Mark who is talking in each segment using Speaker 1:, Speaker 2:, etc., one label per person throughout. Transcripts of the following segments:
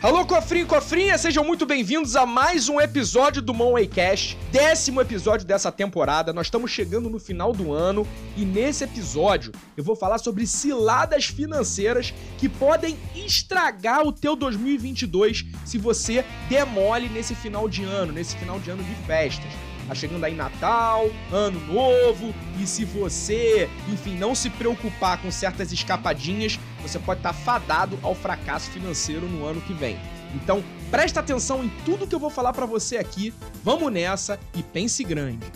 Speaker 1: Alô, cofrinho cofrinha, sejam muito bem-vindos a mais um episódio do Monway Cash, décimo episódio dessa temporada. Nós estamos chegando no final do ano e nesse episódio eu vou falar sobre ciladas financeiras que podem estragar o teu 2022 se você demole nesse final de ano, nesse final de ano de festas. Tá chegando aí Natal, Ano Novo, e se você, enfim, não se preocupar com certas escapadinhas, você pode estar fadado ao fracasso financeiro no ano que vem. Então, presta atenção em tudo que eu vou falar para você aqui. Vamos nessa e pense grande.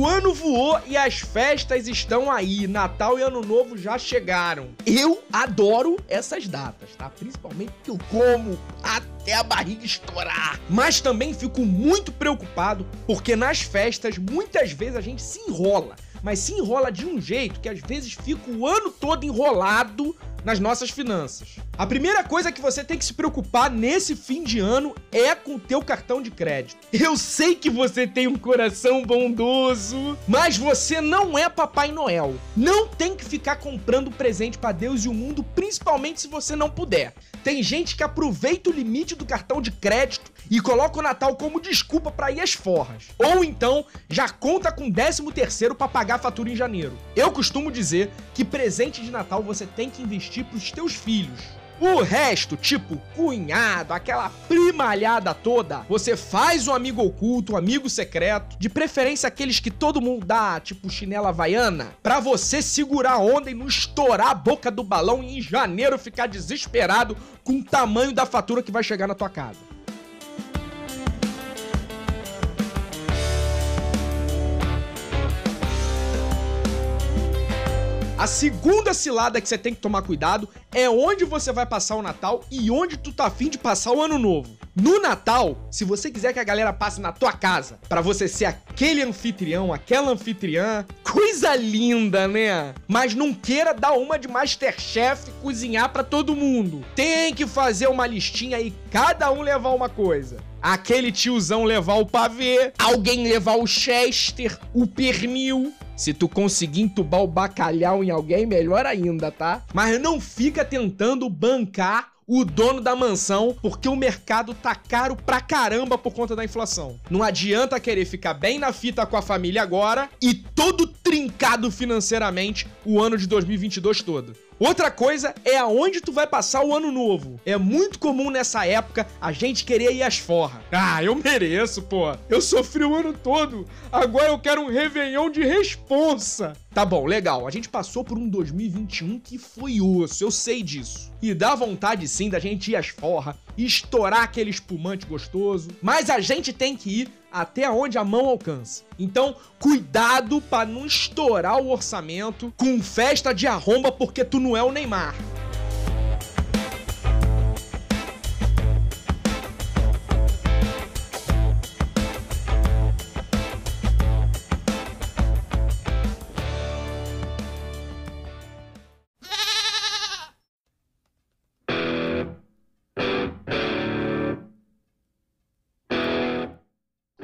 Speaker 1: O ano voou e as festas estão aí. Natal e Ano Novo já chegaram. Eu adoro essas datas, tá? Principalmente porque eu como até a barriga estourar. Mas também fico muito preocupado porque nas festas muitas vezes a gente se enrola. Mas se enrola de um jeito que às vezes fica o ano todo enrolado nas nossas finanças. A primeira coisa que você tem que se preocupar nesse fim de ano é com o teu cartão de crédito. Eu sei que você tem um coração bondoso, mas você não é Papai Noel. Não tem que ficar comprando presente para Deus e o mundo, principalmente se você não puder. Tem gente que aproveita o limite do cartão de crédito e coloca o Natal como desculpa para ir às forras. Ou então já conta com 13 terceiro para pagar a fatura em janeiro. Eu costumo dizer que presente de Natal você tem que investir pros teus filhos. O resto, tipo cunhado, aquela primalhada toda, você faz um amigo oculto, um amigo secreto, de preferência aqueles que todo mundo dá, tipo chinela havaiana, pra você segurar a onda e não estourar a boca do balão e em janeiro ficar desesperado com o tamanho da fatura que vai chegar na tua casa. A segunda cilada que você tem que tomar cuidado é onde você vai passar o Natal e onde tu tá afim de passar o Ano Novo. No Natal, se você quiser que a galera passe na tua casa, para você ser aquele anfitrião, aquela anfitriã, coisa linda, né? Mas não queira dar uma de Masterchef cozinhar para todo mundo. Tem que fazer uma listinha e cada um levar uma coisa aquele tiozão levar o pavê, alguém levar o Chester, o pernil. Se tu conseguir entubar o bacalhau em alguém, melhor ainda, tá? Mas não fica tentando bancar o dono da mansão porque o mercado tá caro pra caramba por conta da inflação. Não adianta querer ficar bem na fita com a família agora e todo trincado financeiramente o ano de 2022 todo. Outra coisa é aonde tu vai passar o ano novo. É muito comum nessa época a gente querer ir às forras. Ah, eu mereço, pô. Eu sofri o ano todo. Agora eu quero um Réveillon de responsa. Tá bom, legal. A gente passou por um 2021 que foi osso, eu sei disso. E dá vontade sim da gente ir às forras, estourar aquele espumante gostoso. Mas a gente tem que ir até onde a mão alcança. Então, cuidado para não estourar o orçamento com festa de arromba porque tu não é o Neymar.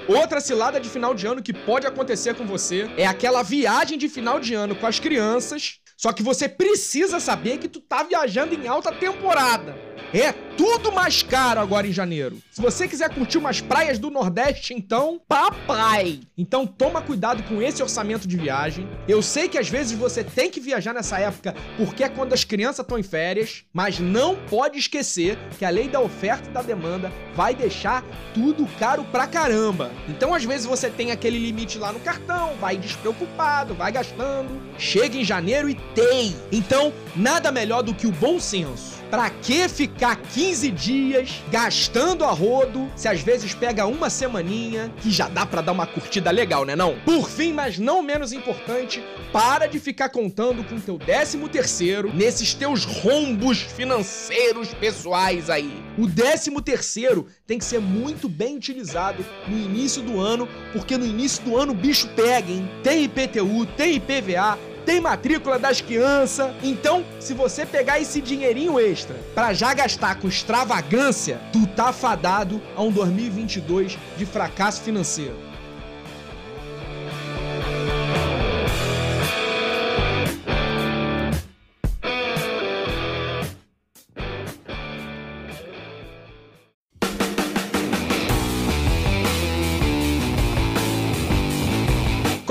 Speaker 1: Outra cilada de final de ano que pode acontecer com você é aquela viagem de final de ano com as crianças, só que você precisa saber que tu tá viajando em alta temporada. É tudo mais caro agora em janeiro. Se você quiser curtir umas praias do Nordeste, então, papai! Então toma cuidado com esse orçamento de viagem. Eu sei que às vezes você tem que viajar nessa época porque é quando as crianças estão em férias, mas não pode esquecer que a lei da oferta e da demanda vai deixar tudo caro pra caramba. Então às vezes você tem aquele limite lá no cartão, vai despreocupado, vai gastando, chega em janeiro e tem. Então, nada melhor do que o bom senso. Pra que ficar 15 dias gastando a rodo se às vezes pega uma semaninha que já dá para dar uma curtida legal, né não? Por fim, mas não menos importante, para de ficar contando com teu 13 terceiro nesses teus rombos financeiros pessoais aí. O 13 terceiro tem que ser muito bem utilizado no início do ano, porque no início do ano o bicho pega, hein? Tem IPTU, tem IPVA, tem matrícula das crianças. Então, se você pegar esse dinheirinho extra para já gastar com extravagância, tu tá fadado a um 2022 de fracasso financeiro.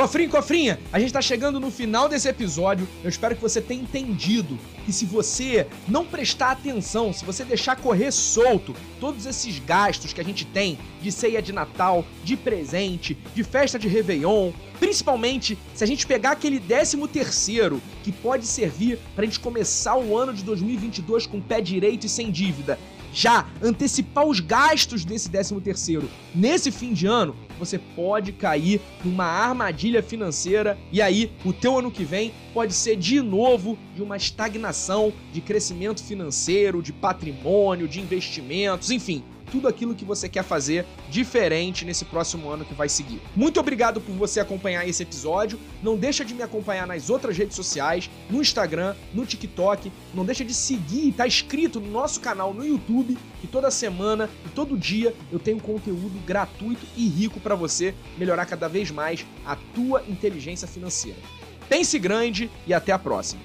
Speaker 1: Cofrinho, cofrinha, a gente tá chegando no final desse episódio. Eu espero que você tenha entendido que se você não prestar atenção, se você deixar correr solto todos esses gastos que a gente tem de ceia de Natal, de presente, de festa de Réveillon, principalmente se a gente pegar aquele décimo terceiro que pode servir pra gente começar o ano de 2022 com pé direito e sem dívida, já antecipar os gastos desse 13 terceiro. Nesse fim de ano, você pode cair numa armadilha financeira e aí o teu ano que vem pode ser de novo de uma estagnação de crescimento financeiro, de patrimônio, de investimentos, enfim, tudo aquilo que você quer fazer diferente nesse próximo ano que vai seguir. Muito obrigado por você acompanhar esse episódio. Não deixa de me acompanhar nas outras redes sociais, no Instagram, no TikTok. Não deixa de seguir e tá inscrito no nosso canal no YouTube, que toda semana e todo dia eu tenho conteúdo gratuito e rico para você melhorar cada vez mais a tua inteligência financeira. Pense grande e até a próxima.